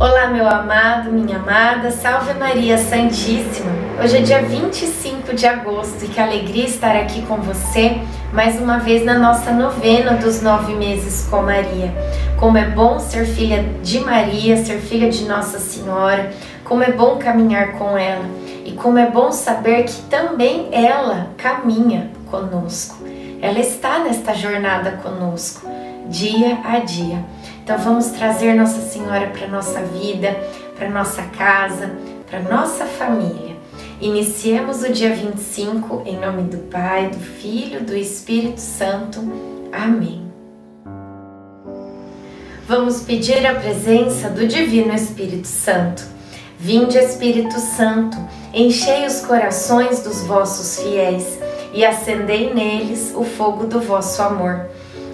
Olá, meu amado, minha amada, salve Maria Santíssima. Hoje é dia 25 de agosto e que alegria estar aqui com você mais uma vez na nossa novena dos nove meses com Maria. Como é bom ser filha de Maria, ser filha de Nossa Senhora, como é bom caminhar com ela e como é bom saber que também ela caminha conosco. Ela está nesta jornada conosco, dia a dia. Então vamos trazer Nossa Senhora para nossa vida, para nossa casa, para nossa família. Iniciemos o dia 25 em nome do Pai, do Filho, do Espírito Santo. Amém. Vamos pedir a presença do Divino Espírito Santo. Vinde, Espírito Santo, enchei os corações dos vossos fiéis e acendei neles o fogo do vosso amor.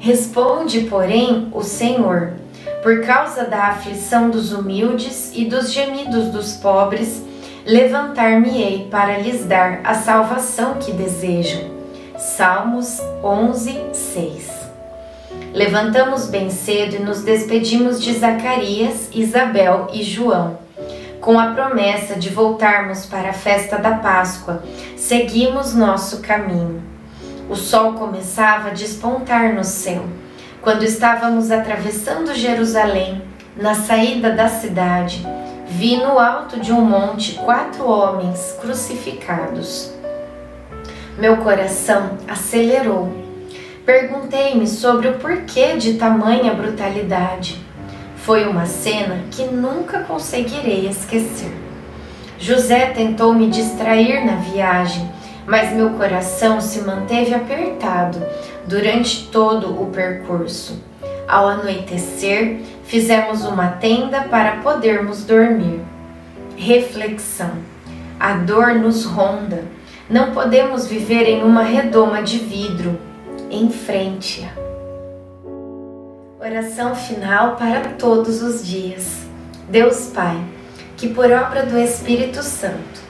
Responde, porém, o Senhor: por causa da aflição dos humildes e dos gemidos dos pobres, levantar-me-ei para lhes dar a salvação que desejam. Salmos 11, 6 Levantamos bem cedo e nos despedimos de Zacarias, Isabel e João. Com a promessa de voltarmos para a festa da Páscoa, seguimos nosso caminho. O sol começava a despontar no céu. Quando estávamos atravessando Jerusalém, na saída da cidade, vi no alto de um monte quatro homens crucificados. Meu coração acelerou. Perguntei-me sobre o porquê de tamanha brutalidade. Foi uma cena que nunca conseguirei esquecer. José tentou me distrair na viagem mas meu coração se manteve apertado durante todo o percurso. Ao anoitecer, fizemos uma tenda para podermos dormir. Reflexão: a dor nos ronda. Não podemos viver em uma redoma de vidro. Enfrente-a. Oração final para todos os dias. Deus Pai, que por obra do Espírito Santo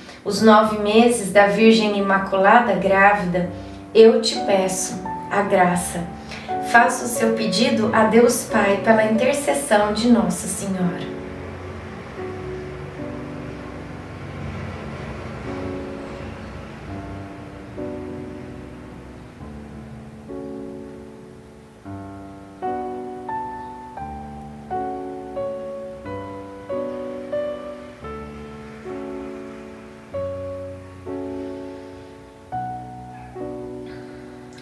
os nove meses da Virgem Imaculada grávida, eu te peço a graça. Faça o seu pedido a Deus Pai pela intercessão de Nossa Senhora.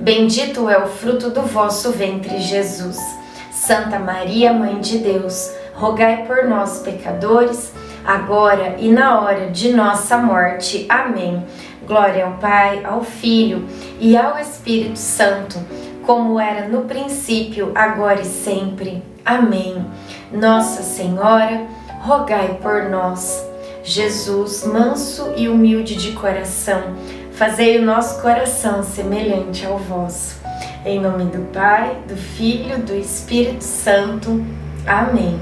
bendito é o fruto do vosso ventre, Jesus. Santa Maria, Mãe de Deus, rogai por nós, pecadores, agora e na hora de nossa morte. Amém. Glória ao Pai, ao Filho e ao Espírito Santo, como era no princípio, agora e sempre. Amém. Nossa Senhora, rogai por nós. Jesus, manso e humilde de coração, fazei o nosso coração semelhante ao vosso. Em nome do Pai, do Filho, do Espírito Santo. Amém.